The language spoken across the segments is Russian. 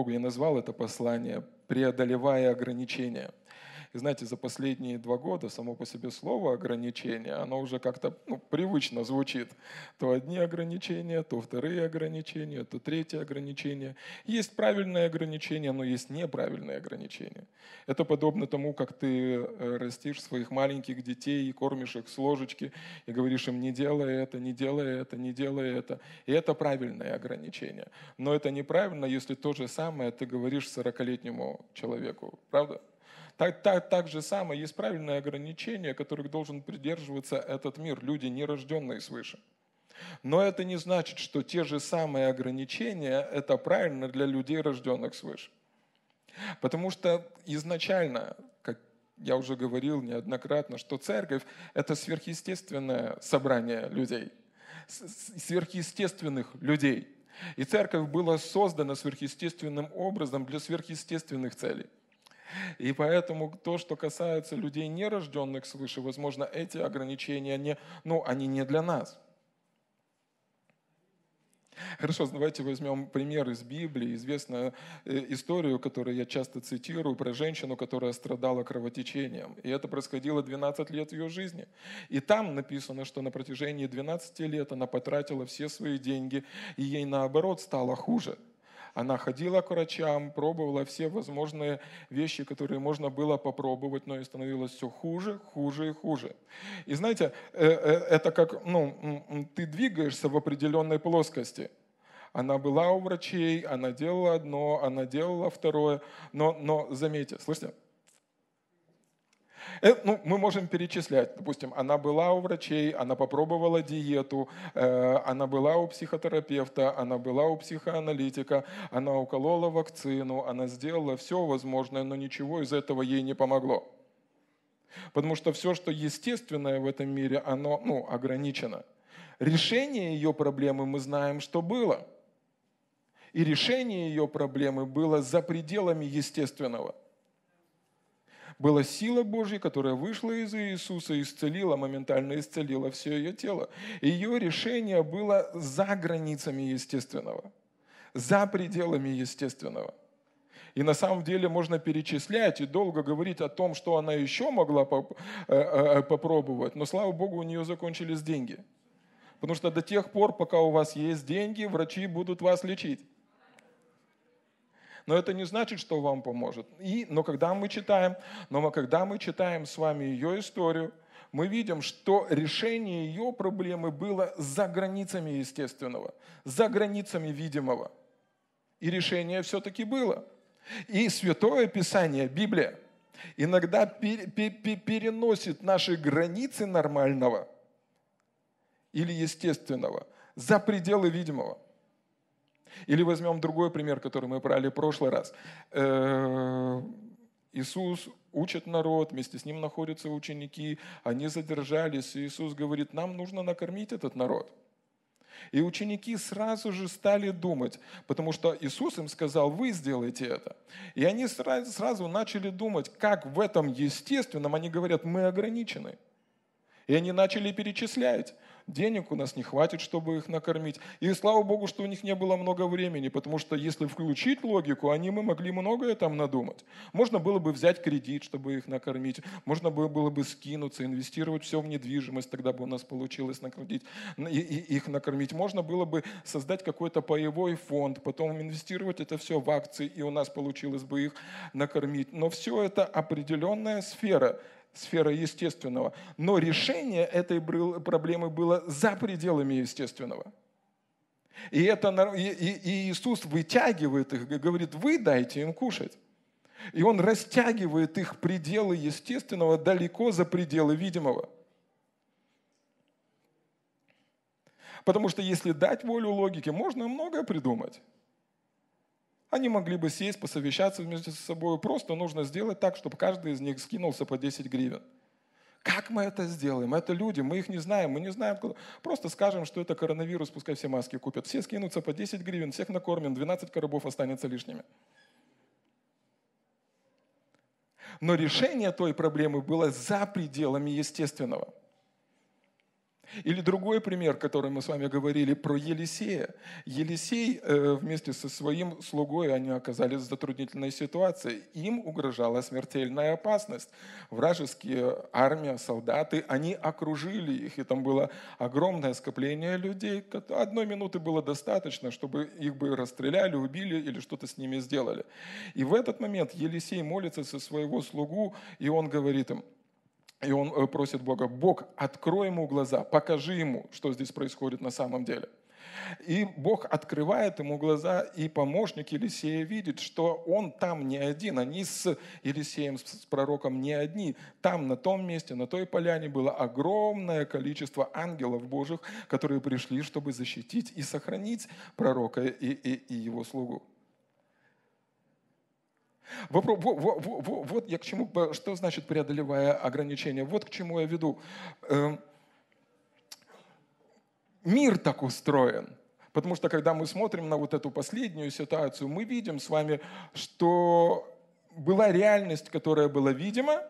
Богу, я назвал это послание «Преодолевая ограничения». И знаете, за последние два года само по себе слово ограничение, оно уже как-то ну, привычно звучит. То одни ограничения, то вторые ограничения, то третьи ограничения. Есть правильные ограничения, но есть неправильные ограничения. Это подобно тому, как ты э, растишь своих маленьких детей и кормишь их с ложечки и говоришь им не делай это, не делай это, не делай это. И это правильное ограничение. Но это неправильно, если то же самое ты говоришь 40-летнему человеку. Правда? Так, так, так же самое есть правильные ограничения, которых должен придерживаться этот мир, люди, не рожденные свыше. Но это не значит, что те же самые ограничения – это правильно для людей, рожденных свыше. Потому что изначально, как я уже говорил неоднократно, что церковь – это сверхъестественное собрание людей, сверхъестественных людей. И церковь была создана сверхъестественным образом для сверхъестественных целей. И поэтому то, что касается людей, нерожденных свыше, возможно, эти ограничения, не, ну, они не для нас. Хорошо, давайте возьмем пример из Библии, известную э, историю, которую я часто цитирую, про женщину, которая страдала кровотечением. И это происходило 12 лет ее жизни. И там написано, что на протяжении 12 лет она потратила все свои деньги, и ей наоборот стало хуже – она ходила к врачам, пробовала все возможные вещи, которые можно было попробовать, но и становилось все хуже, хуже и хуже. И знаете, э, э, это как, ну, ты двигаешься в определенной плоскости. Она была у врачей, она делала одно, она делала второе, но, но заметьте, слышите, ну, мы можем перечислять. Допустим, она была у врачей, она попробовала диету, э, она была у психотерапевта, она была у психоаналитика, она уколола вакцину, она сделала все возможное, но ничего из этого ей не помогло. Потому что все, что естественное в этом мире, оно ну, ограничено. Решение ее проблемы мы знаем, что было. И решение ее проблемы было за пределами естественного – была сила Божья, которая вышла из Иисуса, исцелила, моментально исцелила все ее тело. Ее решение было за границами естественного, за пределами естественного. И на самом деле можно перечислять и долго говорить о том, что она еще могла э, э, э, попробовать, но слава Богу, у нее закончились деньги. Потому что до тех пор, пока у вас есть деньги, врачи будут вас лечить но это не значит, что вам поможет. И, но когда мы читаем, но когда мы читаем с вами ее историю, мы видим, что решение ее проблемы было за границами естественного, за границами видимого. И решение все-таки было. И Святое Писание, Библия, иногда переносит наши границы нормального или естественного за пределы видимого. Или возьмем другой пример, который мы брали в прошлый раз. Э, Иисус учит народ, вместе с ним находятся ученики, они задержались, и Иисус говорит, нам нужно накормить этот народ. И ученики сразу же стали думать, потому что Иисус им сказал, вы сделаете это. И они сразу начали думать, как в этом естественном, они говорят, мы ограничены. И они начали перечислять денег у нас не хватит, чтобы их накормить. И слава Богу, что у них не было много времени, потому что если включить логику, они мы могли многое там надумать. Можно было бы взять кредит, чтобы их накормить, можно было бы скинуться, инвестировать все в недвижимость, тогда бы у нас получилось накормить, их накормить. Можно было бы создать какой-то паевой фонд, потом инвестировать это все в акции, и у нас получилось бы их накормить. Но все это определенная сфера сфера естественного. Но решение этой проблемы было за пределами естественного. И, это, и, Иисус вытягивает их говорит, вы дайте им кушать. И Он растягивает их пределы естественного далеко за пределы видимого. Потому что если дать волю логике, можно многое придумать. Они могли бы сесть, посовещаться с собой. Просто нужно сделать так, чтобы каждый из них скинулся по 10 гривен. Как мы это сделаем? Это люди, мы их не знаем, мы не знаем, куда. Просто скажем, что это коронавирус, пускай все маски купят. Все скинутся по 10 гривен, всех накормим, 12 коробов останется лишними. Но решение той проблемы было за пределами естественного. Или другой пример, который мы с вами говорили про Елисея. Елисей э, вместе со своим слугой, они оказались в затруднительной ситуации. Им угрожала смертельная опасность. Вражеские армия, солдаты, они окружили их, и там было огромное скопление людей. Одной минуты было достаточно, чтобы их бы расстреляли, убили или что-то с ними сделали. И в этот момент Елисей молится со своего слугу, и он говорит им – и он э, просит Бога, Бог, открой ему глаза, покажи ему, что здесь происходит на самом деле. И Бог открывает ему глаза, и помощник Елисея видит, что он там не один, они с Елисеем, с пророком не одни. Там, на том месте, на той поляне было огромное количество ангелов Божьих, которые пришли, чтобы защитить и сохранить пророка и, и, и его слугу. Вопрос, вот, вот, вот, вот я к чему, что значит преодолевая ограничения? Вот к чему я веду. Эм, мир так устроен. Потому что когда мы смотрим на вот эту последнюю ситуацию, мы видим с вами, что была реальность, которая была видима,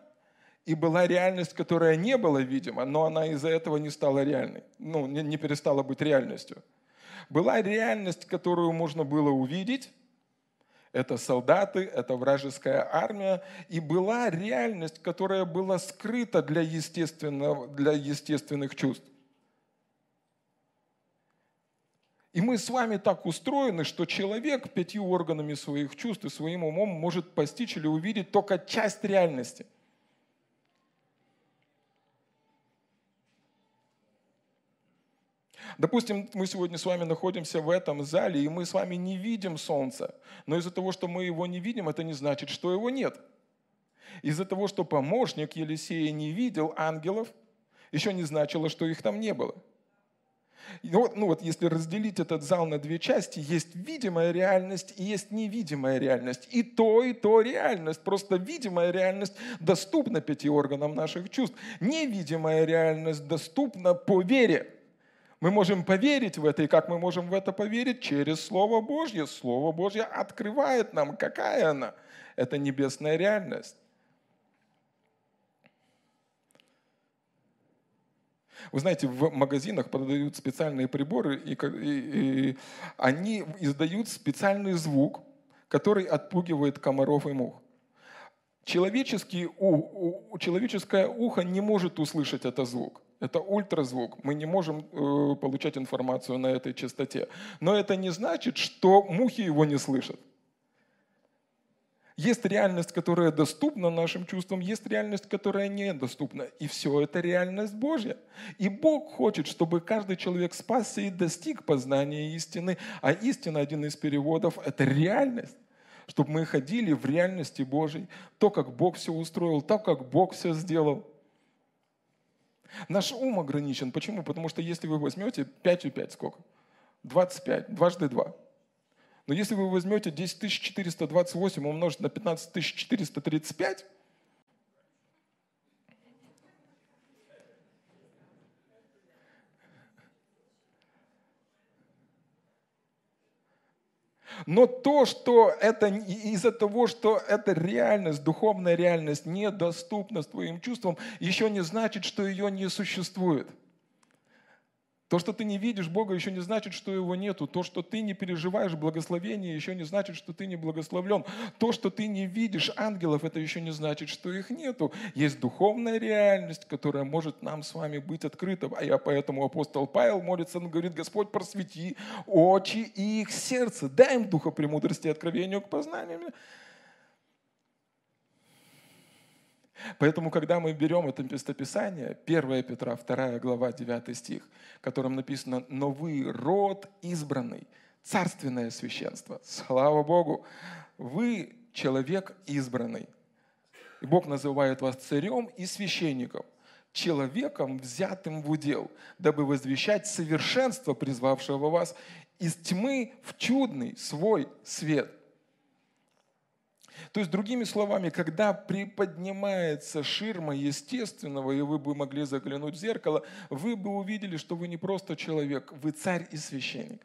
и была реальность, которая не была видима, но она из-за этого не стала реальной, ну, не, не перестала быть реальностью. Была реальность, которую можно было увидеть, это солдаты, это вражеская армия. И была реальность, которая была скрыта для, естественного, для естественных чувств. И мы с вами так устроены, что человек пятью органами своих чувств и своим умом может постичь или увидеть только часть реальности – Допустим, мы сегодня с вами находимся в этом зале, и мы с вами не видим солнца. Но из-за того, что мы его не видим, это не значит, что его нет. Из-за того, что помощник Елисея не видел ангелов, еще не значило, что их там не было. Ну вот, ну вот если разделить этот зал на две части, есть видимая реальность и есть невидимая реальность. И то, и то реальность. Просто видимая реальность доступна пяти органам наших чувств. Невидимая реальность доступна по вере. Мы можем поверить в это, и как мы можем в это поверить? Через Слово Божье. Слово Божье открывает нам, какая она. Это небесная реальность. Вы знаете, в магазинах продают специальные приборы, и, и, и они издают специальный звук, который отпугивает комаров и мух. Человеческий, у, у, человеческое ухо не может услышать этот звук. Это ультразвук. Мы не можем э, получать информацию на этой частоте. Но это не значит, что мухи его не слышат. Есть реальность, которая доступна нашим чувствам, есть реальность, которая недоступна. И все это реальность Божья. И Бог хочет, чтобы каждый человек спасся и достиг познания истины. А истина, один из переводов, это реальность. Чтобы мы ходили в реальности Божьей, то, как Бог все устроил, то, как Бог все сделал. Наш ум ограничен. Почему? Потому что если вы возьмете 5 и 5, сколько? 25, дважды 2. Но если вы возьмете 10 428 умножить на 15 Но то, что это из-за того, что эта реальность, духовная реальность недоступна твоим чувствам, еще не значит, что ее не существует. То, что ты не видишь Бога, еще не значит, что Его нету. То, что ты не переживаешь благословение, еще не значит, что ты не благословлен. То, что ты не видишь ангелов, это еще не значит, что их нету. Есть духовная реальность, которая может нам с вами быть открыта. А я поэтому апостол Павел молится, он говорит, Господь, просвети очи и их сердце. Дай им духа премудрости и откровению к познанию. Поэтому, когда мы берем это местописание, 1 Петра, 2 глава, 9 стих, в котором написано «Но вы род избранный, царственное священство». Слава Богу! Вы человек избранный. И Бог называет вас царем и священником, человеком, взятым в удел, дабы возвещать совершенство призвавшего вас из тьмы в чудный свой свет – то есть, другими словами, когда приподнимается ширма естественного, и вы бы могли заглянуть в зеркало, вы бы увидели, что вы не просто человек, вы царь и священник.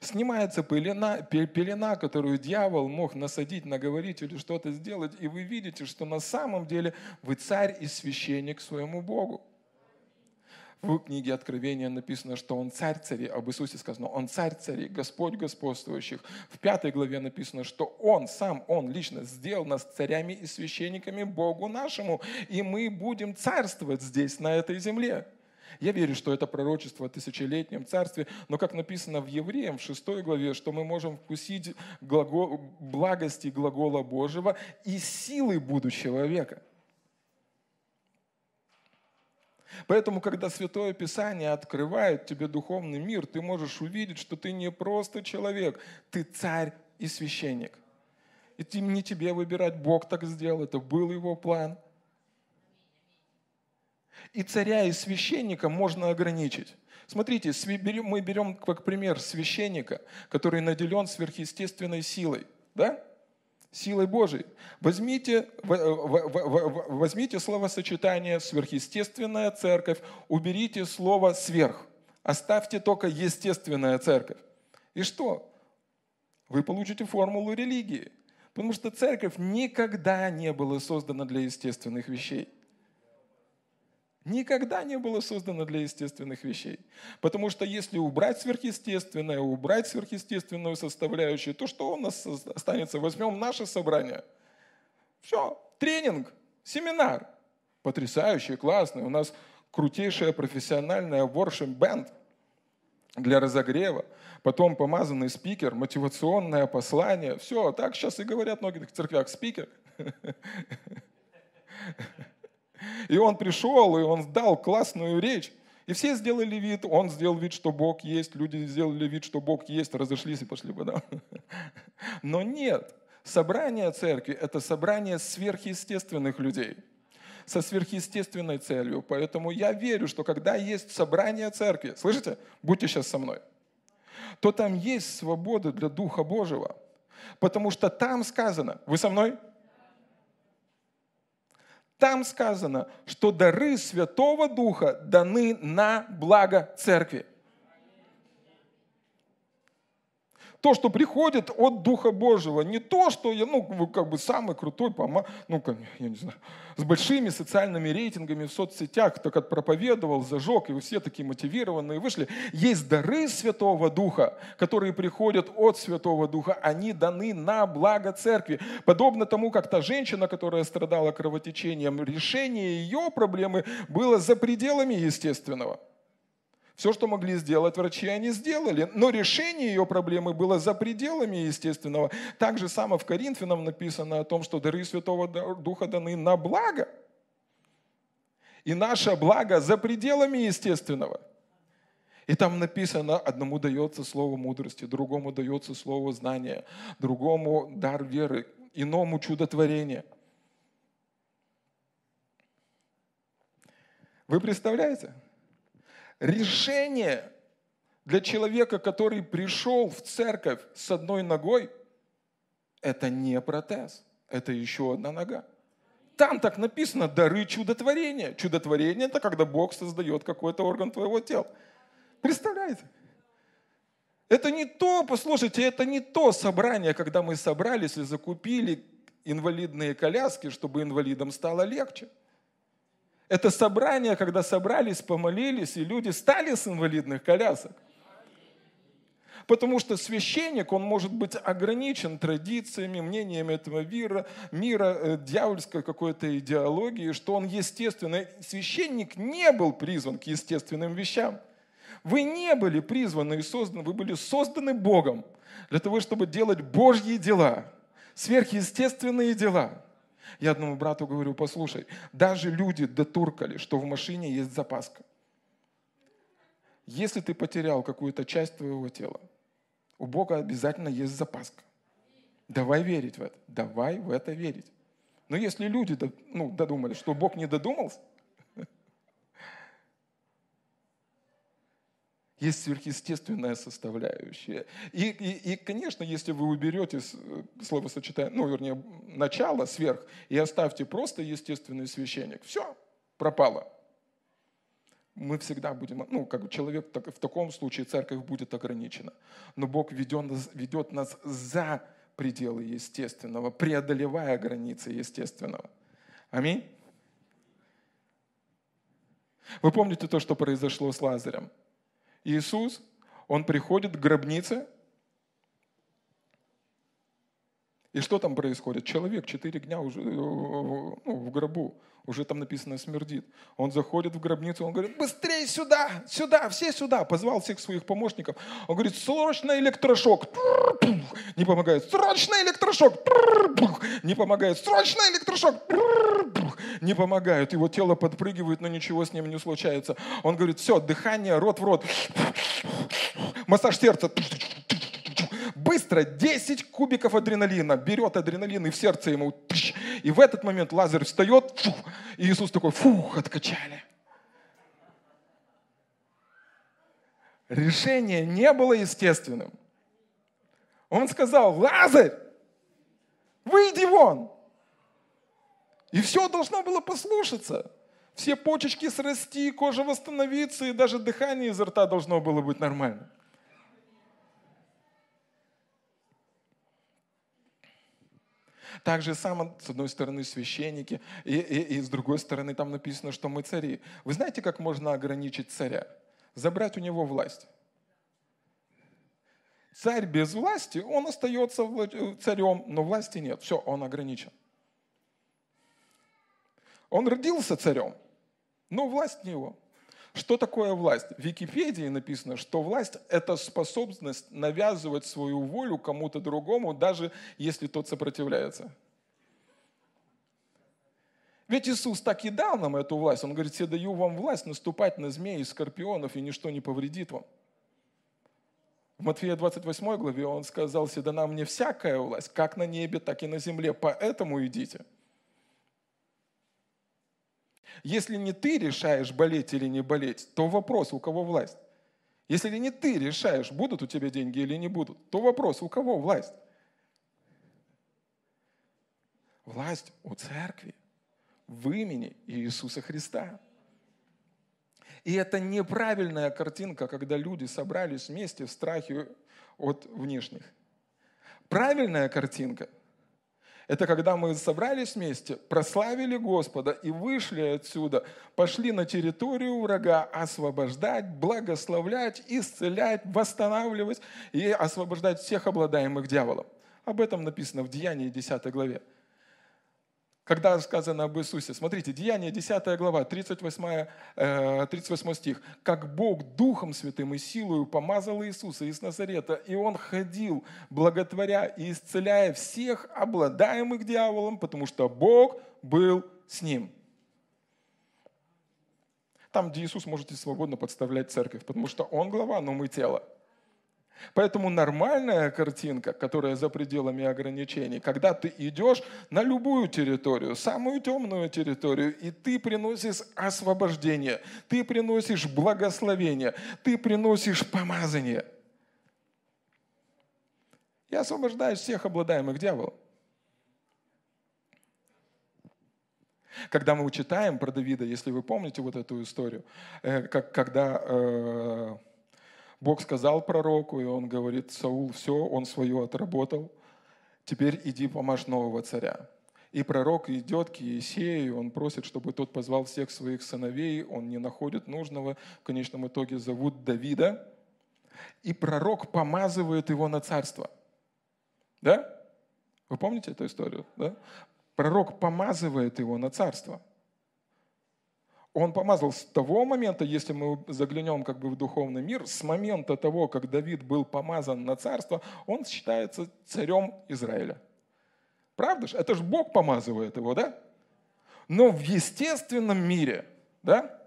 Снимается пелена, пелена, которую дьявол мог насадить, наговорить или что-то сделать, и вы видите, что на самом деле вы царь и священник своему Богу. В книге Откровения написано, что Он царь царей, об Иисусе сказано, Он царь царей, Господь господствующих. В пятой главе написано, что Он сам, Он лично сделал нас царями и священниками Богу нашему, и мы будем царствовать здесь, на этой земле. Я верю, что это пророчество о тысячелетнем царстве, но как написано в Евреям, в шестой главе, что мы можем вкусить глагол, благости глагола Божьего и силы будущего века – Поэтому, когда Святое Писание открывает тебе духовный мир, ты можешь увидеть, что ты не просто человек, ты царь и священник. И не тебе выбирать, Бог так сделал, это был его план. И царя и священника можно ограничить. Смотрите, мы берем как пример священника, который наделен сверхъестественной силой. Да? Силой Божией. Возьмите, возьмите словосочетание «сверхъестественная церковь», уберите слово «сверх», оставьте только «естественная церковь». И что? Вы получите формулу религии. Потому что церковь никогда не была создана для естественных вещей никогда не было создано для естественных вещей. Потому что если убрать сверхъестественное, убрать сверхъестественную составляющую, то что у нас останется? Возьмем наше собрание. Все, тренинг, семинар. Потрясающий, классный. У нас крутейшая профессиональная band для разогрева. Потом помазанный спикер, мотивационное послание. Все, так сейчас и говорят в многих церквях. Спикер. И он пришел, и он дал классную речь. И все сделали вид, он сделал вид, что Бог есть, люди сделали вид, что Бог есть, разошлись и пошли бы, да? Но нет, собрание церкви – это собрание сверхъестественных людей со сверхъестественной целью. Поэтому я верю, что когда есть собрание церкви, слышите, будьте сейчас со мной, то там есть свобода для Духа Божьего. Потому что там сказано, вы со мной? Там сказано, что дары Святого Духа даны на благо церкви. То, что приходит от Духа Божьего, не то, что я, ну, как бы самый крутой, ну, как, я не знаю, с большими социальными рейтингами в соцсетях, так как проповедовал, зажег, и вы все такие мотивированные вышли. Есть дары Святого Духа, которые приходят от Святого Духа, они даны на благо церкви. Подобно тому, как та женщина, которая страдала кровотечением, решение ее проблемы было за пределами естественного – все, что могли сделать врачи, они сделали. Но решение ее проблемы было за пределами естественного. Так же само в Коринфянам написано о том, что дары Святого Духа даны на благо. И наше благо за пределами естественного. И там написано, одному дается слово мудрости, другому дается слово знания, другому дар веры, иному чудотворение. Вы представляете? Решение для человека, который пришел в церковь с одной ногой, это не протез, это еще одна нога. Там так написано дары чудотворения. Чудотворение – это когда Бог создает какой-то орган твоего тела. Представляете? Это не то, послушайте, это не то собрание, когда мы собрались и закупили инвалидные коляски, чтобы инвалидам стало легче – это собрание, когда собрались, помолились, и люди стали с инвалидных колясок. Потому что священник, он может быть ограничен традициями, мнениями этого мира, мира э, дьявольской какой-то идеологии, что он естественный. Священник не был призван к естественным вещам. Вы не были призваны и созданы, вы были созданы Богом для того, чтобы делать Божьи дела, сверхъестественные дела. Я одному брату говорю, послушай, даже люди дотуркали, что в машине есть запаска. Если ты потерял какую-то часть твоего тела, у Бога обязательно есть запаска. Давай верить в это. Давай в это верить. Но если люди ну, додумали, что Бог не додумался, есть сверхъестественная составляющая. И, и, и, конечно, если вы уберете э, словосочетание, ну, вернее, начало сверх, и оставьте просто естественный священник, все, пропало. мы всегда будем, ну, как человек, так, в таком случае церковь будет ограничена. Но Бог ведет нас, ведет нас за пределы естественного, преодолевая границы естественного. Аминь. Вы помните то, что произошло с Лазарем? Иисус, Он приходит к гробнице, и что там происходит? Человек четыре дня уже э, ну, в гробу уже там написано смердит. Он заходит в гробницу, он говорит, быстрее сюда, сюда, все сюда. Позвал всех своих помощников. Он говорит, срочно электрошок. Не помогает. Срочно электрошок. Не помогает. Срочно электрошок. Не помогает. Его тело подпрыгивает, но ничего с ним не случается. Он говорит, все, дыхание, рот в рот. Массаж сердца быстро 10 кубиков адреналина, берет адреналин и в сердце ему. И в этот момент Лазарь встает, фух, и Иисус такой, фух, откачали. Решение не было естественным. Он сказал, Лазарь, выйди вон. И все должно было послушаться. Все почечки срасти, кожа восстановиться, и даже дыхание изо рта должно было быть нормально. Так же само, с одной стороны, священники, и, и, и с другой стороны, там написано, что мы цари. Вы знаете, как можно ограничить царя? Забрать у него власть. Царь без власти, он остается царем, но власти нет. Все, он ограничен. Он родился царем, но власть не его. Что такое власть? В Википедии написано, что власть – это способность навязывать свою волю кому-то другому, даже если тот сопротивляется. Ведь Иисус так и дал нам эту власть. Он говорит, я даю вам власть наступать на змеи и скорпионов, и ничто не повредит вам. В Матфея 28 главе он сказал, «Седана мне всякая власть, как на небе, так и на земле, поэтому идите». Если не ты решаешь, болеть или не болеть, то вопрос, у кого власть. Если не ты решаешь, будут у тебя деньги или не будут, то вопрос, у кого власть. Власть у церкви в имени Иисуса Христа. И это неправильная картинка, когда люди собрались вместе в страхе от внешних. Правильная картинка – это когда мы собрались вместе, прославили Господа и вышли отсюда, пошли на территорию врага освобождать, благословлять, исцелять, восстанавливать и освобождать всех обладаемых дьяволом. Об этом написано в Деянии 10 главе когда сказано об Иисусе. Смотрите, Деяние 10 глава, 38, 38 э, стих. «Как Бог Духом Святым и силою помазал Иисуса из Назарета, и Он ходил, благотворя и исцеляя всех обладаемых дьяволом, потому что Бог был с Ним». Там, где Иисус, можете свободно подставлять церковь, потому что Он глава, но мы тело. Поэтому нормальная картинка, которая за пределами ограничений, когда ты идешь на любую территорию, самую темную территорию, и ты приносишь освобождение, ты приносишь благословение, ты приносишь помазание. И освобождаешь всех обладаемых дьяволом. Когда мы читаем про Давида, если вы помните вот эту историю, э, как, когда э, Бог сказал пророку, и он говорит, Саул, все, он свое отработал, теперь иди помажь нового царя. И пророк идет к Иисею, он просит, чтобы тот позвал всех своих сыновей, он не находит нужного, в конечном итоге зовут Давида, и пророк помазывает его на царство. Да? Вы помните эту историю? Да? Пророк помазывает его на царство – он помазал с того момента, если мы заглянем как бы в духовный мир, с момента того, как Давид был помазан на царство, он считается царем Израиля. Правда же? Это же Бог помазывает его, да? Но в естественном мире, да?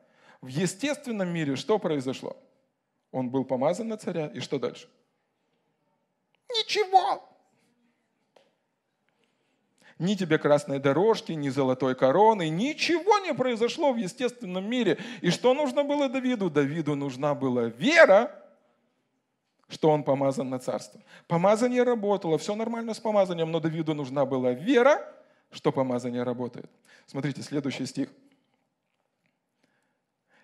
В естественном мире что произошло? Он был помазан на царя, и что дальше? Ничего ни тебе красной дорожки, ни золотой короны, ничего не произошло в естественном мире. И что нужно было Давиду? Давиду нужна была вера, что он помазан на царство. Помазание работало, все нормально с помазанием, но Давиду нужна была вера, что помазание работает. Смотрите, следующий стих.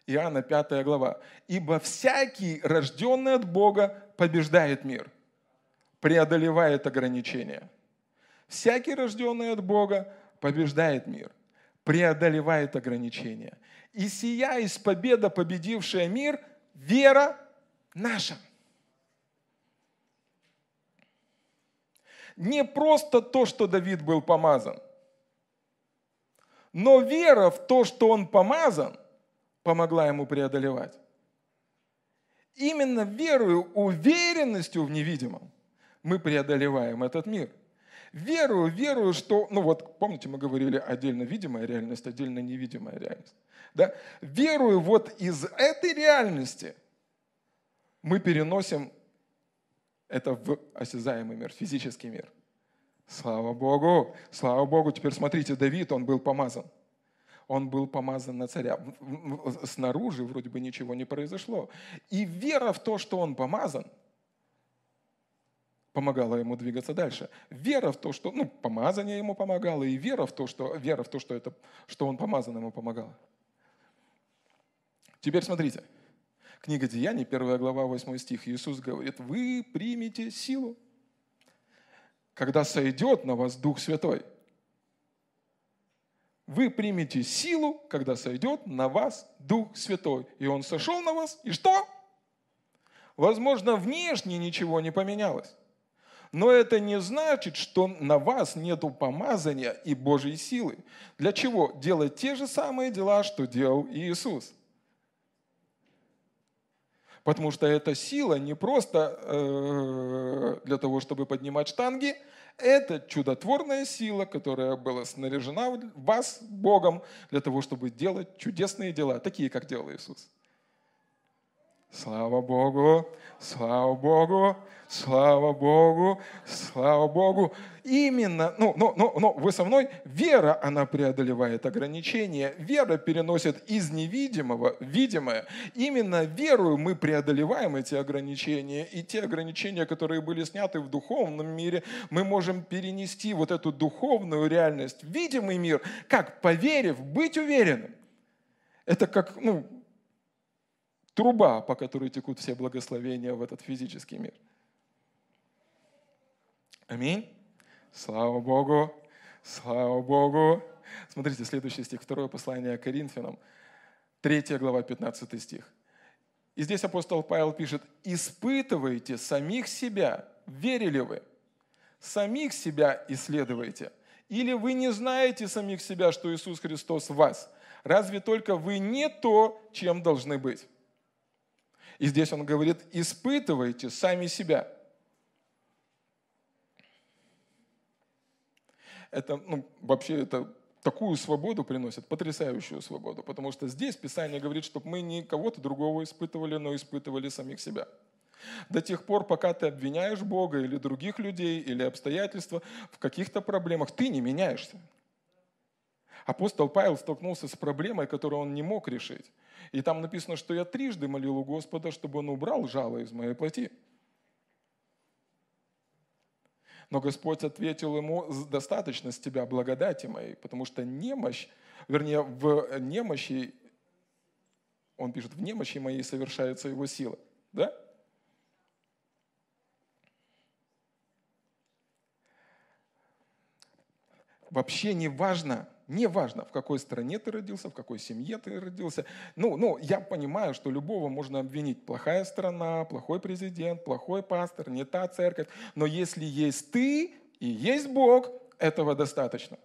Иоанна 5 глава. «Ибо всякий, рожденный от Бога, побеждает мир, преодолевает ограничения». Всякий, рожденный от Бога, побеждает мир, преодолевает ограничения. И сия из победа, победившая мир, вера наша. Не просто то, что Давид был помазан, но вера в то, что он помазан, помогла ему преодолевать. Именно верою, уверенностью в невидимом мы преодолеваем этот мир – Верую, верую, что, ну вот, помните, мы говорили отдельно видимая реальность, отдельно невидимая реальность. Да? Верую вот из этой реальности мы переносим это в осязаемый мир, физический мир. Слава Богу, слава Богу. Теперь смотрите, Давид, он был помазан. Он был помазан на царя. Снаружи вроде бы ничего не произошло. И вера в то, что он помазан – помогала ему двигаться дальше. Вера в то, что, ну, помазание ему помогало, и вера в то, что, вера в то, что, это, что он помазан ему помогала. Теперь смотрите. Книга Деяний, 1 глава, 8 стих. Иисус говорит, вы примете силу, когда сойдет на вас Дух Святой. Вы примете силу, когда сойдет на вас Дух Святой. И Он сошел на вас, и что? Возможно, внешне ничего не поменялось. Но это не значит, что на вас нет помазания и Божьей силы. Для чего? Делать те же самые дела, что делал Иисус. Потому что эта сила не просто э, для того, чтобы поднимать штанги, это чудотворная сила, которая была снаряжена в вас Богом для того, чтобы делать чудесные дела, такие, как делал Иисус. Слава Богу, слава Богу, слава Богу, слава Богу. Именно, ну, ну, ну, ну, вы со мной, вера, она преодолевает ограничения. Вера переносит из невидимого в видимое. Именно верою мы преодолеваем эти ограничения. И те ограничения, которые были сняты в духовном мире, мы можем перенести вот эту духовную реальность в видимый мир, как поверив, быть уверенным. Это как, ну, труба, по которой текут все благословения в этот физический мир. Аминь. Слава Богу. Слава Богу. Смотрите, следующий стих, второе послание Коринфянам, 3 глава, 15 стих. И здесь апостол Павел пишет, «Испытывайте самих себя, верили вы, самих себя исследуйте. Или вы не знаете самих себя, что Иисус Христос в вас? Разве только вы не то, чем должны быть?» И здесь он говорит, испытывайте сами себя. Это, ну, вообще, это такую свободу приносит, потрясающую свободу, потому что здесь Писание говорит, чтобы мы не кого-то другого испытывали, но испытывали самих себя. До тех пор, пока ты обвиняешь Бога или других людей, или обстоятельства в каких-то проблемах, ты не меняешься. Апостол Павел столкнулся с проблемой, которую он не мог решить. И там написано, что я трижды молил у Господа, чтобы он убрал жало из моей плоти. Но Господь ответил ему, достаточно с тебя благодати моей, потому что немощь, вернее, в немощи, он пишет, в немощи моей совершается его сила. Да? Вообще не важно, Неважно, в какой стране ты родился, в какой семье ты родился. Ну, ну, я понимаю, что любого можно обвинить. Плохая страна, плохой президент, плохой пастор, не та церковь. Но если есть ты и есть Бог, этого достаточно.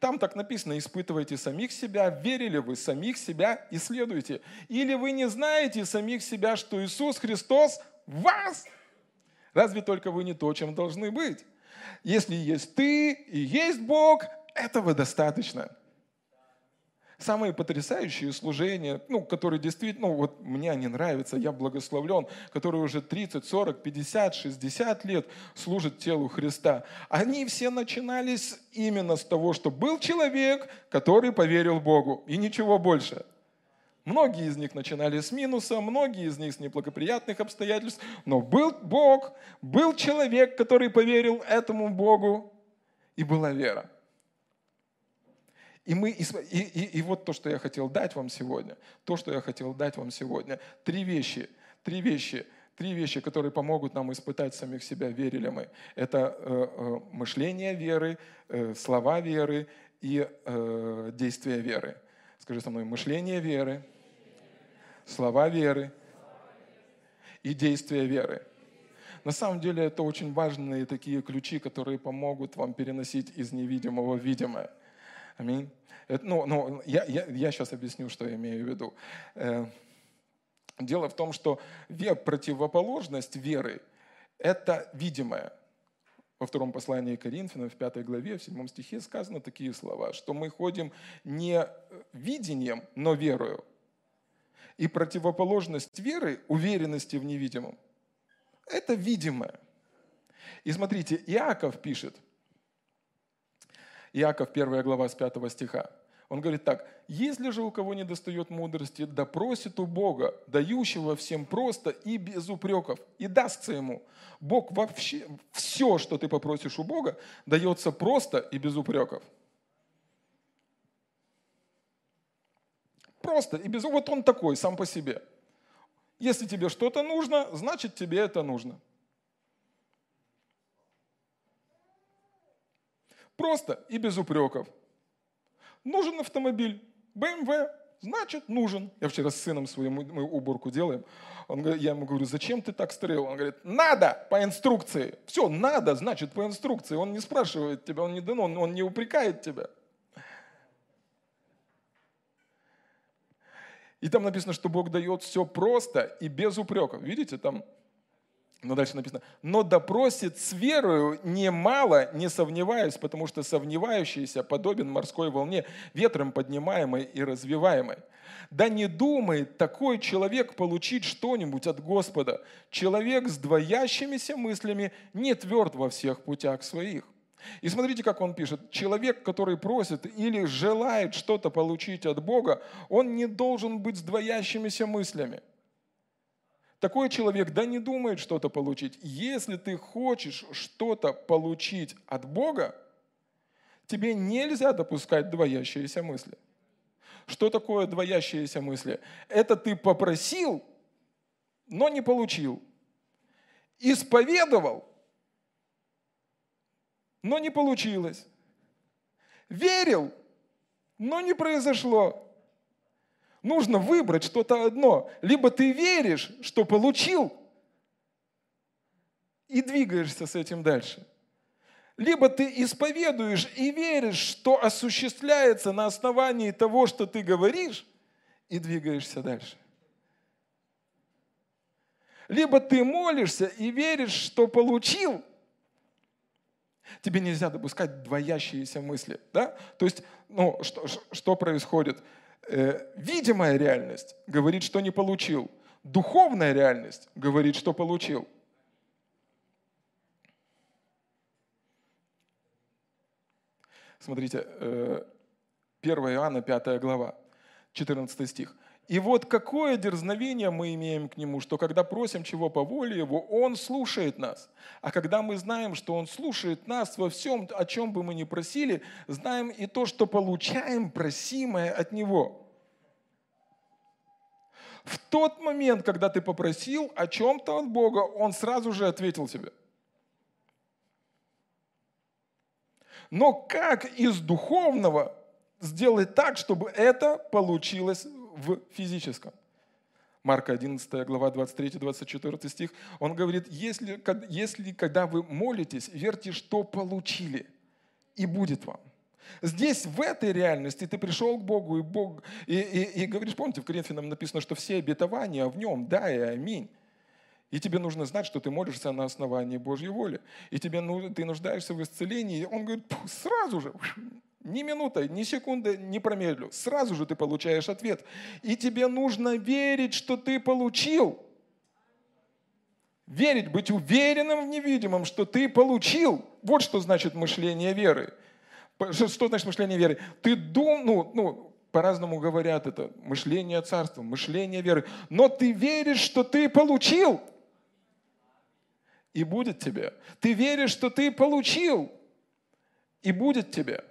Там так написано, испытывайте самих себя, верили вы самих себя, исследуйте. Или вы не знаете самих себя, что Иисус Христос в вас. Разве только вы не то, чем должны быть. Если есть ты и есть Бог, этого достаточно. Самые потрясающие служения, ну, которые действительно, ну, вот мне они нравятся, я благословлен, которые уже 30, 40, 50, 60 лет служат телу Христа, они все начинались именно с того, что был человек, который поверил Богу, и ничего больше. Многие из них начинали с минуса, многие из них с неблагоприятных обстоятельств, но был Бог, был человек, который поверил этому Богу, и была вера. И, мы, и, и, и вот то, что я хотел дать вам сегодня, то, что я хотел дать вам сегодня, три вещи, три вещи, три вещи, которые помогут нам испытать самих себя, верили мы. Это э, э, мышление веры, э, слова веры и э, действия веры. Скажи со мной, мышление веры, слова веры и действия веры. На самом деле это очень важные такие ключи, которые помогут вам переносить из невидимого в видимое. Аминь. Это, ну, ну, я, я, я сейчас объясню, что я имею в виду. Э, дело в том, что противоположность веры – это видимое. Во втором послании Коринфянам, в пятой главе, в седьмом стихе сказано такие слова, что мы ходим не видением, но верою. И противоположность веры, уверенности в невидимом, это видимое. И смотрите, Иаков пишет, Иаков, первая глава с 5 стиха. Он говорит так, если же у кого не достает мудрости, да просит у Бога, дающего всем просто и без упреков, и дастся ему. Бог вообще, все, что ты попросишь у Бога, дается просто и без упреков. Просто и без... Вот он такой, сам по себе. Если тебе что-то нужно, значит тебе это нужно. Просто и без упреков. Нужен автомобиль, BMW, значит нужен. Я вчера с сыном своим мы уборку делаем. Он, я ему говорю, зачем ты так строил? Он говорит, надо по инструкции. Все, надо, значит по инструкции. Он не спрашивает тебя, он не, он, он не упрекает тебя. И там написано, что Бог дает все просто и без упреков. Видите, там, но дальше написано, но допросит с верою немало, не сомневаясь, потому что сомневающийся подобен морской волне, ветром поднимаемой и развиваемой. Да не думает такой человек получить что-нибудь от Господа. Человек с двоящимися мыслями не тверд во всех путях своих. И смотрите, как он пишет. Человек, который просит или желает что-то получить от Бога, он не должен быть с двоящимися мыслями. Такой человек, да не думает что-то получить. Если ты хочешь что-то получить от Бога, тебе нельзя допускать двоящиеся мысли. Что такое двоящиеся мысли? Это ты попросил, но не получил. Исповедовал, но не получилось. Верил, но не произошло. Нужно выбрать что-то одно. Либо ты веришь, что получил, и двигаешься с этим дальше. Либо ты исповедуешь и веришь, что осуществляется на основании того, что ты говоришь, и двигаешься дальше. Либо ты молишься и веришь, что получил, Тебе нельзя допускать двоящиеся мысли. Да? То есть, ну, что, что происходит? Э, видимая реальность говорит, что не получил. Духовная реальность говорит, что получил. Смотрите, 1 э, Иоанна, 5 глава, 14 стих. И вот какое дерзновение мы имеем к Нему, что когда просим чего по воле Его, Он слушает нас. А когда мы знаем, что Он слушает нас во всем, о чем бы мы ни просили, знаем и то, что получаем просимое от Него. В тот момент, когда ты попросил о чем-то от Бога, Он сразу же ответил тебе. Но как из духовного сделать так, чтобы это получилось в физическом. Марка 11 глава 23-24 стих, он говорит, если, если когда вы молитесь, верьте, что получили, и будет вам. Здесь, в этой реальности, ты пришел к Богу, и, Бог, и, и, и говоришь, помните, в Коринфянам написано, что все обетования в нем, да и аминь. И тебе нужно знать, что ты молишься на основании Божьей воли. И тебе, ты нуждаешься в исцелении. Он говорит, сразу же, ни минуты, ни секунды не промедлю. Сразу же ты получаешь ответ. И тебе нужно верить, что ты получил. Верить, быть уверенным в невидимом, что ты получил. Вот что значит мышление веры. Что значит мышление веры? Ты дум, ну, ну, по-разному говорят это, мышление царства, мышление веры. Но ты веришь, что ты получил. И будет тебе. Ты веришь, что ты получил. И будет тебе.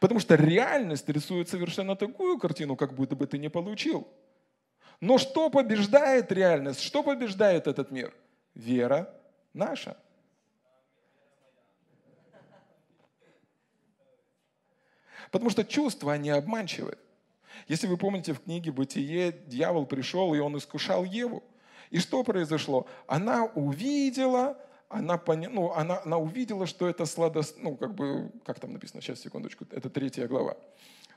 Потому что реальность рисует совершенно такую картину, как будто бы ты не получил. Но что побеждает реальность? Что побеждает этот мир? Вера наша. Потому что чувства, они обманчивы. Если вы помните в книге «Бытие», дьявол пришел, и он искушал Еву. И что произошло? Она увидела, она, поня... ну, она, она увидела, что это сладост... Ну, как бы, как там написано, сейчас, секундочку, это третья глава.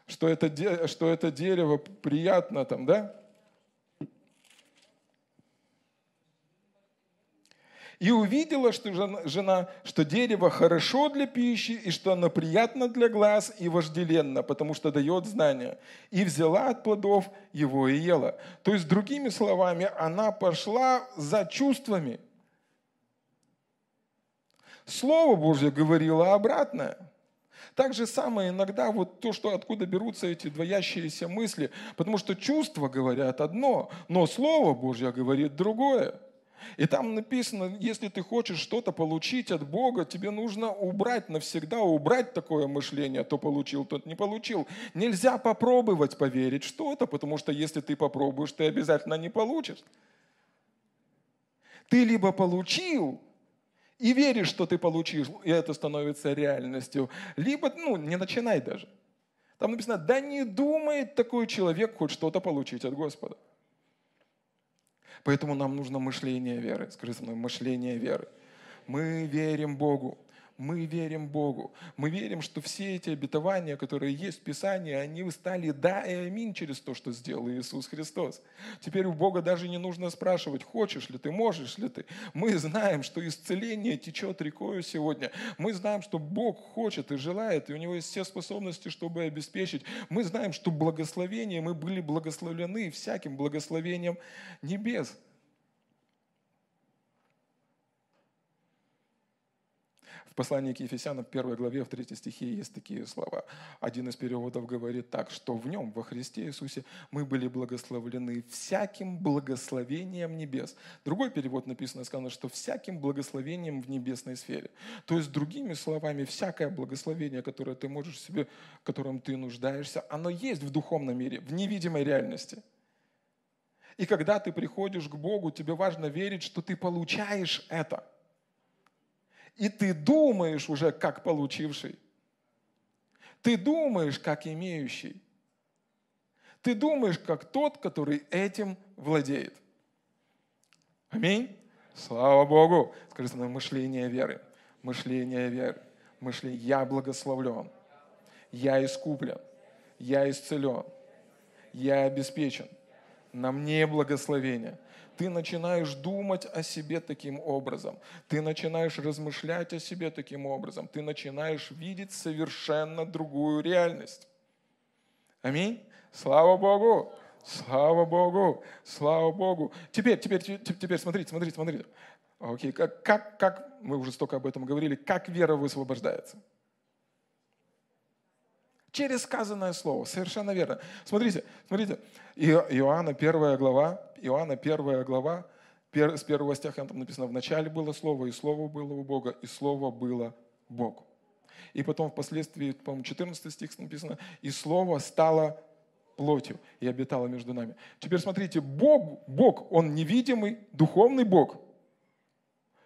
Что это, де... что это дерево приятно там, да? И увидела, что жена, что дерево хорошо для пищи, и что оно приятно для глаз и вожделенно, потому что дает знания. И взяла от плодов его и ела. То есть, другими словами, она пошла за чувствами. Слово Божье говорило обратное. Так же самое иногда вот то, что откуда берутся эти двоящиеся мысли, потому что чувства говорят одно, но Слово Божье говорит другое. И там написано, если ты хочешь что-то получить от Бога, тебе нужно убрать навсегда, убрать такое мышление, то получил, тот не получил. Нельзя попробовать поверить что-то, потому что если ты попробуешь, ты обязательно не получишь. Ты либо получил, и веришь, что ты получишь, и это становится реальностью, либо, ну, не начинай даже. Там написано, да не думает такой человек хоть что-то получить от Господа. Поэтому нам нужно мышление веры. Скажи со мной, мышление веры. Мы верим Богу. Мы верим Богу. Мы верим, что все эти обетования, которые есть в Писании, они стали да и аминь через то, что сделал Иисус Христос. Теперь у Бога даже не нужно спрашивать, хочешь ли ты, можешь ли ты. Мы знаем, что исцеление течет рекою сегодня. Мы знаем, что Бог хочет и желает, и у Него есть все способности, чтобы обеспечить. Мы знаем, что благословение, мы были благословлены всяким благословением небес. Послании к Ефесянам, в первой главе, в третьей стихе есть такие слова. Один из переводов говорит так, что в нем, во Христе Иисусе, мы были благословлены всяким благословением небес. Другой перевод написано, сказано, что всяким благословением в небесной сфере. То есть, другими словами, всякое благословение, которое ты можешь себе, которым ты нуждаешься, оно есть в духовном мире, в невидимой реальности. И когда ты приходишь к Богу, тебе важно верить, что ты получаешь это – и ты думаешь уже как получивший. Ты думаешь как имеющий. Ты думаешь как тот, который этим владеет. Аминь. Слава Богу. Скажи мне мышление веры. Мышление веры. Мышление. Я благословлен. Я искуплен. Я исцелен. Я обеспечен. На мне благословение ты начинаешь думать о себе таким образом, ты начинаешь размышлять о себе таким образом, ты начинаешь видеть совершенно другую реальность. Аминь. Слава Богу. Слава Богу. Слава Богу. Теперь, теперь, теперь, смотрите, смотрите, смотрите. Окей, как, как, как, мы уже столько об этом говорили, как вера высвобождается? Через сказанное слово. Совершенно верно. Смотрите, смотрите. Иоанна первая глава, Иоанна первая глава, с первого стиха там написано, в начале было Слово, и Слово было у Бога, и Слово было Бог. И потом впоследствии, по-моему, 14 стих написано, и Слово стало плотью и обитало между нами. Теперь смотрите, Бог, Бог, Он невидимый, духовный Бог.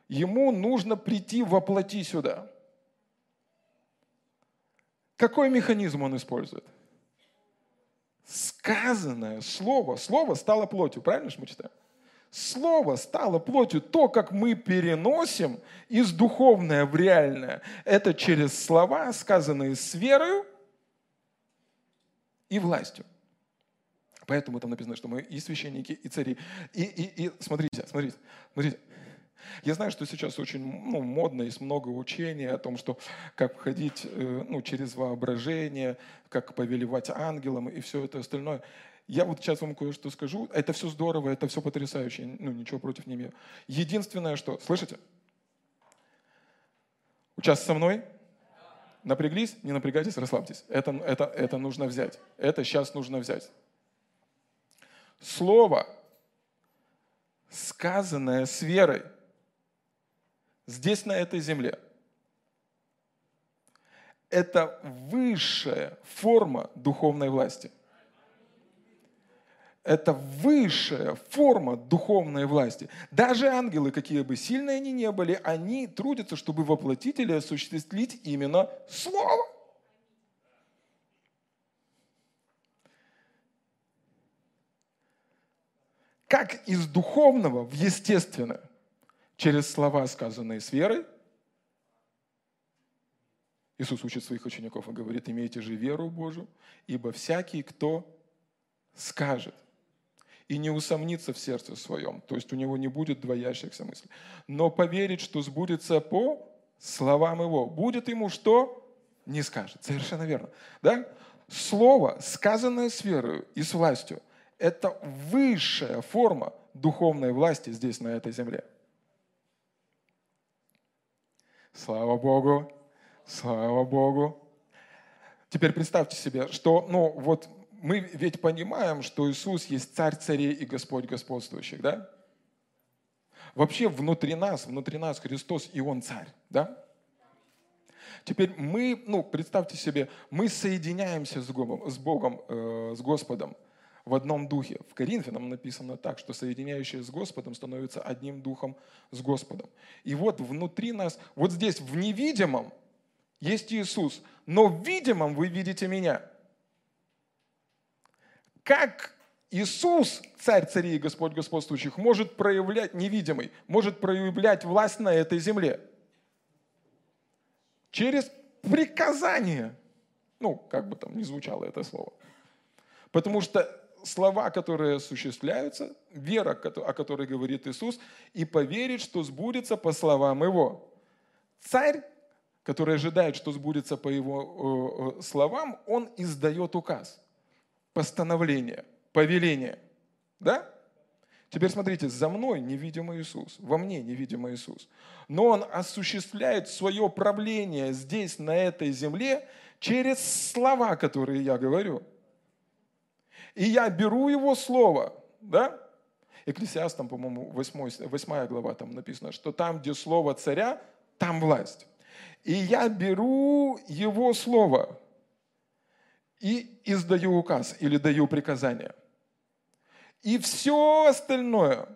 Ему нужно прийти воплоти сюда. Какой механизм он использует? Сказанное слово, слово стало плотью, правильно же мы читаем? Слово стало плотью. То, как мы переносим из духовное в реальное, это через слова, сказанные с верою и властью. Поэтому там написано, что мы и священники, и цари. И, и, и смотрите, смотрите, смотрите. Я знаю, что сейчас очень ну, модно, есть много учений о том, что как ходить э, ну, через воображение, как повелевать ангелом и все это остальное. Я вот сейчас вам кое-что скажу. Это все здорово, это все потрясающе. Ну, ничего против не имею. Единственное, что... Слышите? Участвуйте со мной. Напряглись, не напрягайтесь, расслабьтесь. Это, это, это нужно взять. Это сейчас нужно взять. Слово, сказанное с верой, здесь, на этой земле, это высшая форма духовной власти. Это высшая форма духовной власти. Даже ангелы, какие бы сильные они ни были, они трудятся, чтобы воплотить или осуществить именно Слово. Как из духовного в естественное, через слова, сказанные с верой, Иисус учит своих учеников и говорит, имейте же веру Божию, ибо всякий, кто скажет и не усомнится в сердце своем, то есть у него не будет двоящихся мыслей, но поверит, что сбудется по словам его. Будет ему что? Не скажет. Совершенно верно. Да? Слово, сказанное с верою и с властью, это высшая форма духовной власти здесь, на этой земле. Слава Богу! Слава Богу. Теперь представьте себе, что, ну, вот мы ведь понимаем, что Иисус есть царь царей и Господь господствующих, да? Вообще внутри нас, внутри нас Христос, и Он царь, да? Теперь мы, ну, представьте себе, мы соединяемся с Богом, с, Богом, э, с Господом в одном духе. В Коринфянам написано так, что соединяющие с Господом становятся одним духом с Господом. И вот внутри нас, вот здесь в невидимом, есть Иисус, но в видимом вы видите меня. Как Иисус, царь царей и Господь господствующих, может проявлять, невидимый, может проявлять власть на этой земле? Через приказание. Ну, как бы там ни звучало это слово. Потому что слова, которые осуществляются, вера, о которой говорит Иисус, и поверить, что сбудется по словам Его. Царь который ожидает, что сбудется по его э, э, словам, он издает указ, постановление, повеление. Да? Теперь смотрите, за мной невидимый Иисус, во мне невидимый Иисус. Но Он осуществляет свое правление здесь, на этой земле, через слова, которые я говорю. И я беру Его Слово, да? Экклесиастам, по-моему, 8, 8 глава там написано, что там, где Слово царя, там власть. И я беру его слово и издаю указ или даю приказание. И все остальное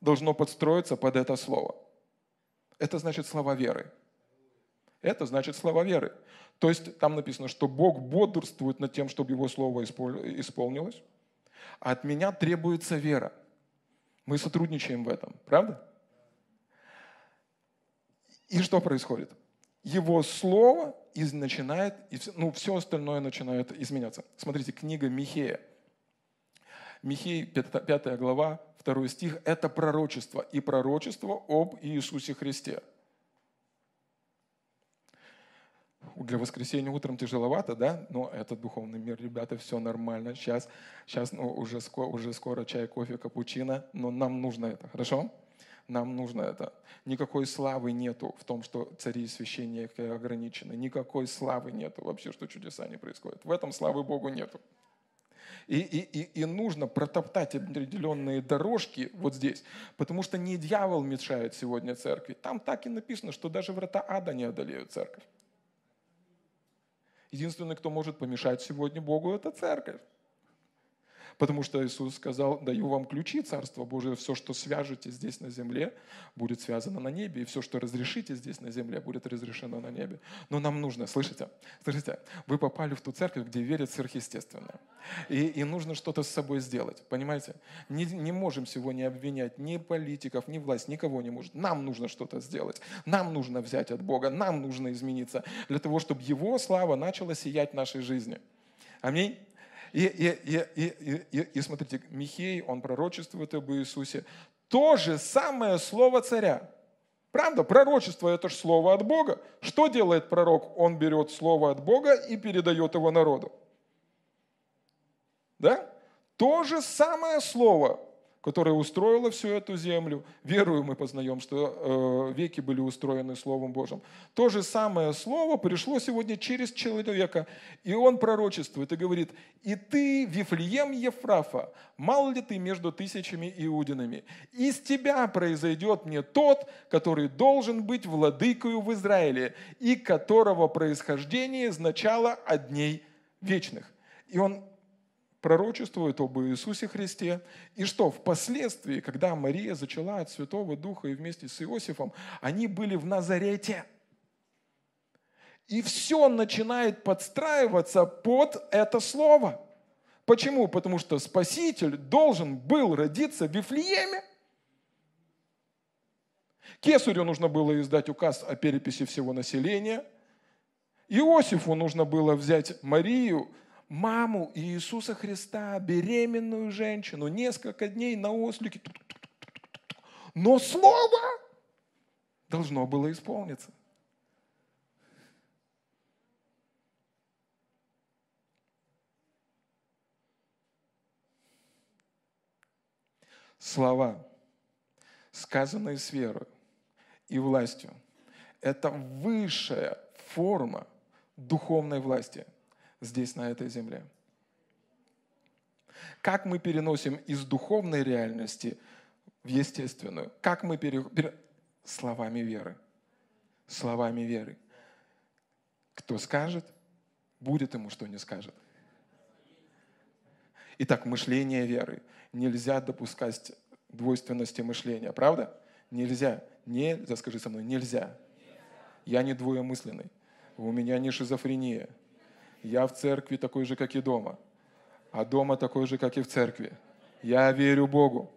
должно подстроиться под это слово. Это значит слова веры. Это значит слова веры. То есть там написано, что Бог бодрствует над тем, чтобы Его Слово исполнилось, а от меня требуется вера. Мы сотрудничаем в этом, правда? И что происходит? его слово и начинает, ну, все остальное начинает изменяться. Смотрите, книга Михея. Михей, 5 глава, 2 стих, это пророчество, и пророчество об Иисусе Христе. Для воскресенья утром тяжеловато, да? Но это духовный мир, ребята, все нормально. Сейчас, сейчас ну, уже, скоро, уже скоро чай, кофе, капучино, но нам нужно это, хорошо? нам нужно это. Никакой славы нету в том, что цари и священники ограничены. Никакой славы нету вообще, что чудеса не происходят. В этом славы Богу нету. И, и, и, и нужно протоптать определенные дорожки вот здесь, потому что не дьявол мешает сегодня церкви. Там так и написано, что даже врата ада не одолеют церковь. Единственный, кто может помешать сегодня Богу, это церковь. Потому что Иисус сказал, даю вам ключи Царства Божие, все, что свяжете здесь на земле, будет связано на небе, и все, что разрешите здесь на земле, будет разрешено на небе. Но нам нужно, слышите, слышите, вы попали в ту церковь, где верят сверхъестественное. И, и нужно что-то с собой сделать, понимаете? Не, не можем сегодня обвинять ни политиков, ни власть, никого не может. Нам нужно что-то сделать. Нам нужно взять от Бога, нам нужно измениться для того, чтобы Его слава начала сиять в нашей жизни. Аминь. И, и, и, и, и, смотрите, Михей, он пророчествует об Иисусе. То же самое слово царя. Правда, пророчество – это же слово от Бога. Что делает пророк? Он берет слово от Бога и передает его народу. Да? То же самое слово которая устроила всю эту землю. Верую мы познаем, что э, веки были устроены Словом Божьим. То же самое Слово пришло сегодня через человека, и он пророчествует и говорит, «И ты, Вифлеем Ефрафа, мал ли ты между тысячами иудинами? Из тебя произойдет мне тот, который должен быть владыкою в Израиле, и которого происхождение значало от дней вечных». И он пророчествует об Иисусе Христе. И что, впоследствии, когда Мария зачала от Святого Духа и вместе с Иосифом, они были в Назарете. И все начинает подстраиваться под это слово. Почему? Потому что Спаситель должен был родиться в Вифлееме. Кесарю нужно было издать указ о переписи всего населения. Иосифу нужно было взять Марию, маму Иисуса Христа, беременную женщину, несколько дней на ослике. Но слово должно было исполниться. Слова, сказанные с верой и властью, это высшая форма духовной власти – здесь, на этой земле. Как мы переносим из духовной реальности в естественную? Как мы пере... Словами веры. Словами веры. Кто скажет, будет ему, что не скажет. Итак, мышление веры. Нельзя допускать двойственности мышления, правда? Нельзя. Нельзя, скажи со мной, нельзя. Я не двоемысленный. У меня не шизофрения. Я в церкви такой же, как и дома, а дома такой же, как и в церкви. Я верю Богу.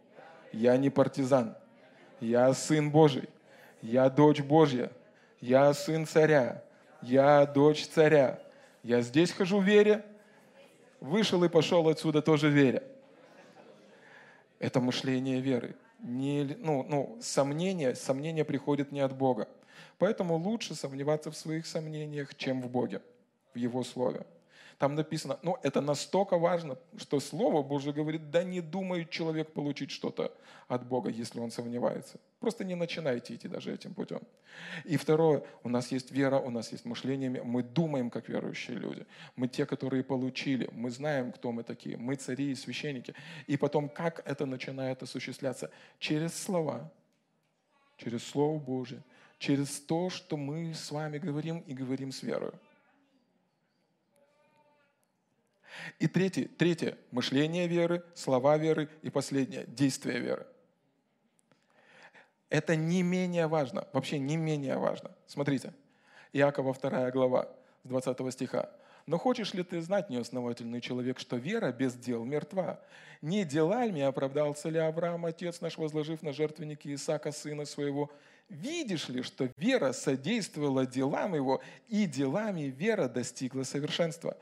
Я не партизан. Я сын Божий. Я дочь Божья. Я сын царя. Я дочь царя. Я здесь хожу в вере. Вышел и пошел отсюда тоже веря. Это мышление веры. Не, ну, ну, сомнение, сомнение приходит не от Бога. Поэтому лучше сомневаться в своих сомнениях, чем в Боге в Его Слове. Там написано, ну это настолько важно, что Слово Божье говорит, да не думает человек получить что-то от Бога, если он сомневается. Просто не начинайте идти даже этим путем. И второе, у нас есть вера, у нас есть мышление, мы думаем как верующие люди. Мы те, которые получили, мы знаем, кто мы такие, мы цари и священники. И потом, как это начинает осуществляться? Через слова, через Слово Божье, через то, что мы с вами говорим и говорим с верой. И третье, третье – мышление веры, слова веры. И последнее – действие веры. Это не менее важно, вообще не менее важно. Смотрите, Иакова 2 глава, с 20 стиха. «Но хочешь ли ты знать, неосновательный человек, что вера без дел мертва? Не делами оправдался ли Авраам, отец наш, возложив на жертвенники Исаака, сына своего? Видишь ли, что вера содействовала делам его, и делами вера достигла совершенства?»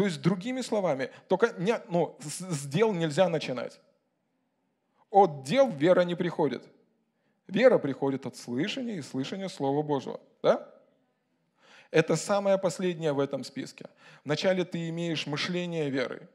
То есть, другими словами, только не, ну, с дел нельзя начинать. От дел вера не приходит. Вера приходит от слышания и слышания Слова Божьего. Да? Это самое последнее в этом списке. Вначале ты имеешь мышление веры.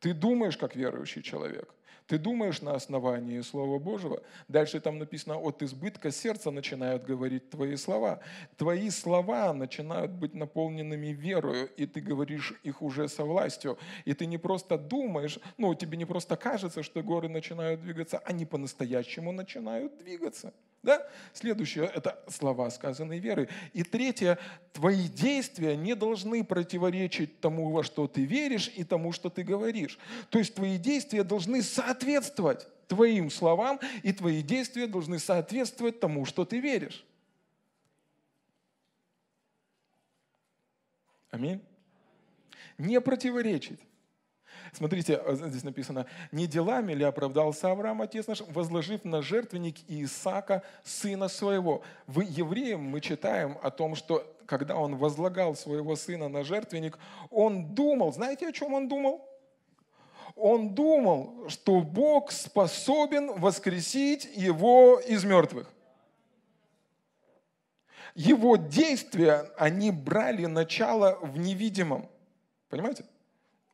Ты думаешь, как верующий человек. Ты думаешь на основании Слова Божьего. Дальше там написано, от избытка сердца начинают говорить твои слова. Твои слова начинают быть наполненными верою, и ты говоришь их уже со властью. И ты не просто думаешь, ну, тебе не просто кажется, что горы начинают двигаться, они по-настоящему начинают двигаться. Да? Следующее – это слова, сказанные верой. И третье – твои действия не должны противоречить тому, во что ты веришь, и тому, что ты говоришь. То есть твои действия должны соответствовать твоим словам, и твои действия должны соответствовать тому, что ты веришь. Аминь. Не противоречить. Смотрите, а, здесь написано, «Не делами ли оправдался Авраам, отец наш, возложив на жертвенник Исаака, сына своего?» В Евреям мы читаем о том, что когда он возлагал своего сына на жертвенник, он думал, знаете, о чем он думал? Он думал, что Бог способен воскресить его из мертвых. Его действия, они брали начало в невидимом. Понимаете?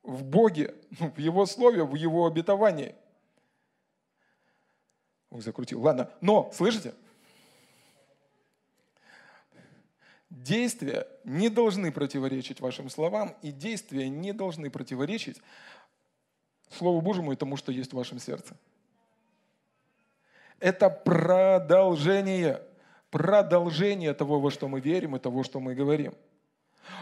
В Боге, в Его Слове, в Его обетовании. Ой, закрутил. Ладно, но, слышите? Действия не должны противоречить вашим словам, и действия не должны противоречить Слову Божьему и тому, что есть в вашем сердце. Это продолжение, продолжение того, во что мы верим и того, что мы говорим –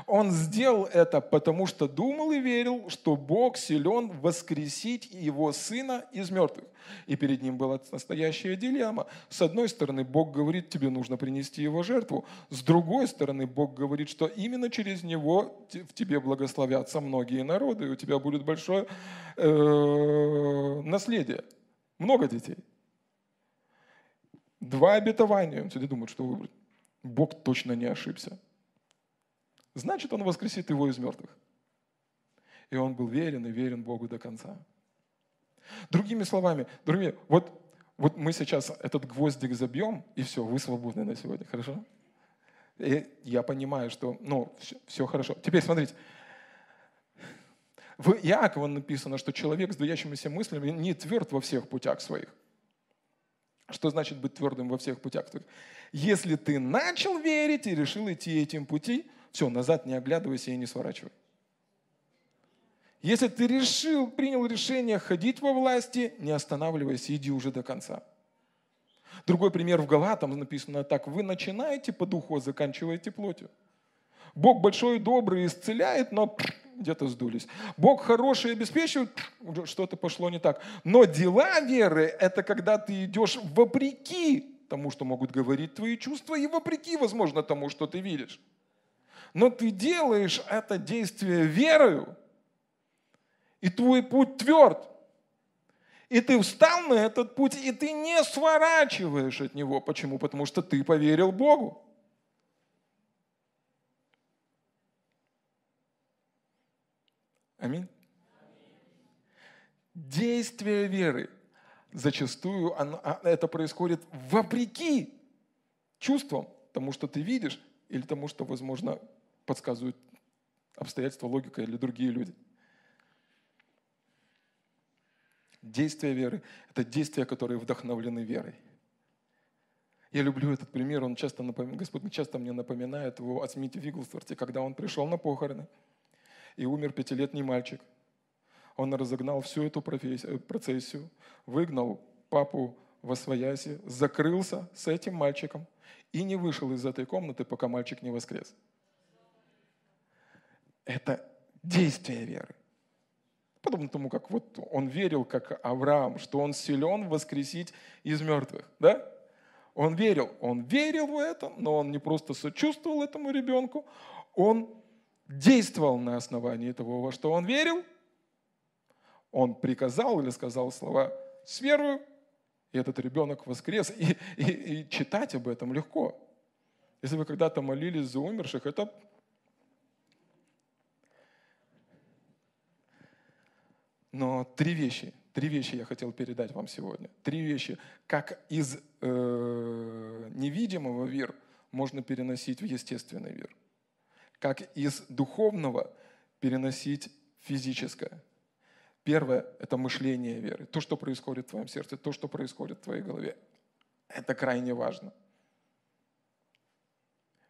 он сделал это, потому что думал и верил, что Бог силен воскресить его сына из мертвых. И перед ним была настоящая дилемма. С одной стороны, Бог говорит, тебе нужно принести его жертву. С другой стороны, Бог говорит, что именно через него в тебе благословятся многие народы, и у тебя будет большое э, наследие. Много детей. Два обетования. Люди думают, что выбрать. Бог точно не ошибся значит, он воскресит его из мертвых. И он был верен и верен Богу до конца. Другими словами, другими, вот, вот мы сейчас этот гвоздик забьем, и все, вы свободны на сегодня, хорошо? И я понимаю, что, ну, все, все хорошо. Теперь смотрите, в Иакова написано, что человек с дуящимися мыслями не тверд во всех путях своих. Что значит быть твердым во всех путях? Если ты начал верить и решил идти этим пути, все, назад не оглядывайся и не сворачивай. Если ты решил, принял решение ходить во власти, не останавливайся, иди уже до конца. Другой пример в Галатам написано так. Вы начинаете по духу, а заканчиваете плотью. Бог большой и добрый исцеляет, но где-то сдулись. Бог хороший обеспечивает, что-то пошло не так. Но дела веры – это когда ты идешь вопреки тому, что могут говорить твои чувства, и вопреки, возможно, тому, что ты видишь но ты делаешь это действие верою, и твой путь тверд. И ты встал на этот путь, и ты не сворачиваешь от него. Почему? Потому что ты поверил Богу. Аминь. Действие веры. Зачастую а, это происходит вопреки чувствам, тому, что ты видишь, или тому, что, возможно, подсказывают обстоятельства, логика или другие люди. Действия веры – это действия, которые вдохновлены верой. Я люблю этот пример, он часто напоминает, Господь часто мне напоминает его о Смите Вигглсворте, когда он пришел на похороны, и умер пятилетний мальчик. Он разогнал всю эту процессию, выгнал папу во свояси, закрылся с этим мальчиком и не вышел из этой комнаты, пока мальчик не воскрес это действие веры. Подобно тому, как вот он верил, как Авраам, что он силен воскресить из мертвых. Да? Он верил, он верил в это, но он не просто сочувствовал этому ребенку, он действовал на основании того, во что он верил. Он приказал или сказал слова с верою, и этот ребенок воскрес. И, и, и читать об этом легко. Если вы когда-то молились за умерших, это Но три вещи, три вещи я хотел передать вам сегодня. Три вещи, как из э, невидимого мир можно переносить в естественный мир. Как из духовного переносить физическое. Первое – это мышление веры. То, что происходит в твоем сердце, то, что происходит в твоей голове. Это крайне важно –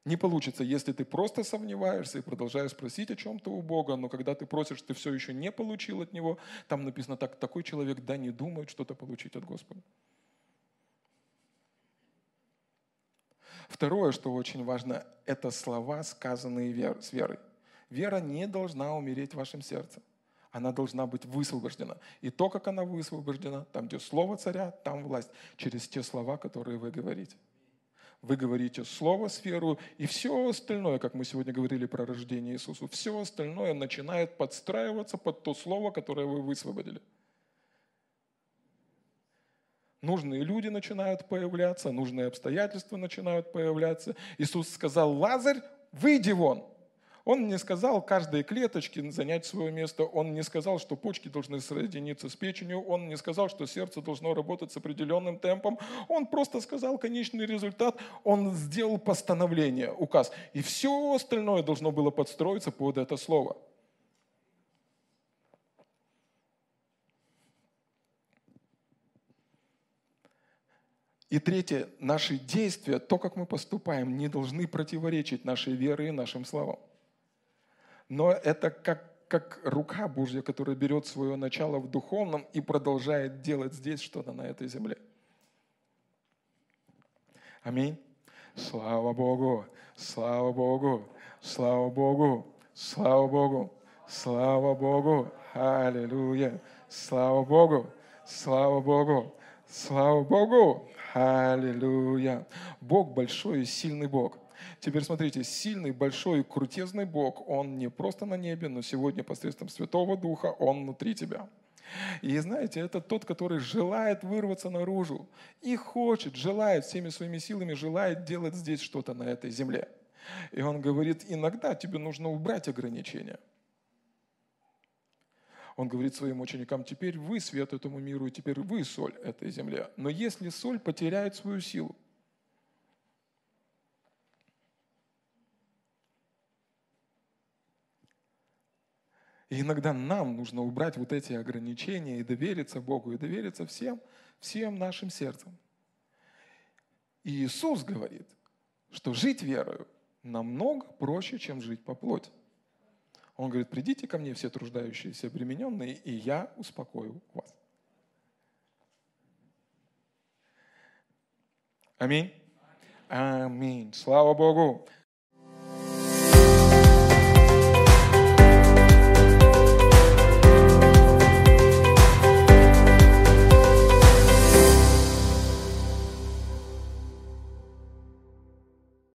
не получится, если ты просто сомневаешься и продолжаешь просить о чем-то у Бога, но когда ты просишь, ты все еще не получил от Него, там написано так, такой человек да не думает что-то получить от Господа. Второе, что очень важно, это слова, сказанные вер, с верой. Вера не должна умереть в вашем сердце. Она должна быть высвобождена. И то, как она высвобождена, там, где слово царя, там власть, через те слова, которые вы говорите вы говорите слово с верою, и все остальное, как мы сегодня говорили про рождение Иисуса, все остальное начинает подстраиваться под то слово, которое вы высвободили. Нужные люди начинают появляться, нужные обстоятельства начинают появляться. Иисус сказал, Лазарь, выйди вон. Он не сказал каждой клеточке занять свое место, он не сказал, что почки должны соединиться с печенью, он не сказал, что сердце должно работать с определенным темпом, он просто сказал конечный результат, он сделал постановление, указ. И все остальное должно было подстроиться под это слово. И третье, наши действия, то, как мы поступаем, не должны противоречить нашей вере и нашим словам. Но это как, как рука Божья, которая берет свое начало в духовном и продолжает делать здесь что-то на этой земле. Аминь. Слава Богу, слава Богу, слава Богу, слава Богу, слава Богу, аллилуйя, слава Богу, слава Богу, слава Богу, аллилуйя. Бог большой и сильный Бог. Теперь смотрите, сильный, большой крутезный Бог, Он не просто на небе, но сегодня посредством Святого Духа Он внутри тебя. И знаете, это тот, который желает вырваться наружу и хочет, желает всеми своими силами, желает делать здесь что-то на этой земле. И он говорит, иногда тебе нужно убрать ограничения. Он говорит своим ученикам, теперь вы свет этому миру, и теперь вы соль этой земле. Но если соль потеряет свою силу, И иногда нам нужно убрать вот эти ограничения и довериться Богу, и довериться всем, всем нашим сердцем. И Иисус говорит, что жить верою намного проще, чем жить по плоти. Он говорит, придите ко мне все труждающиеся, обремененные, и я успокою вас. Аминь. Аминь. Слава Богу.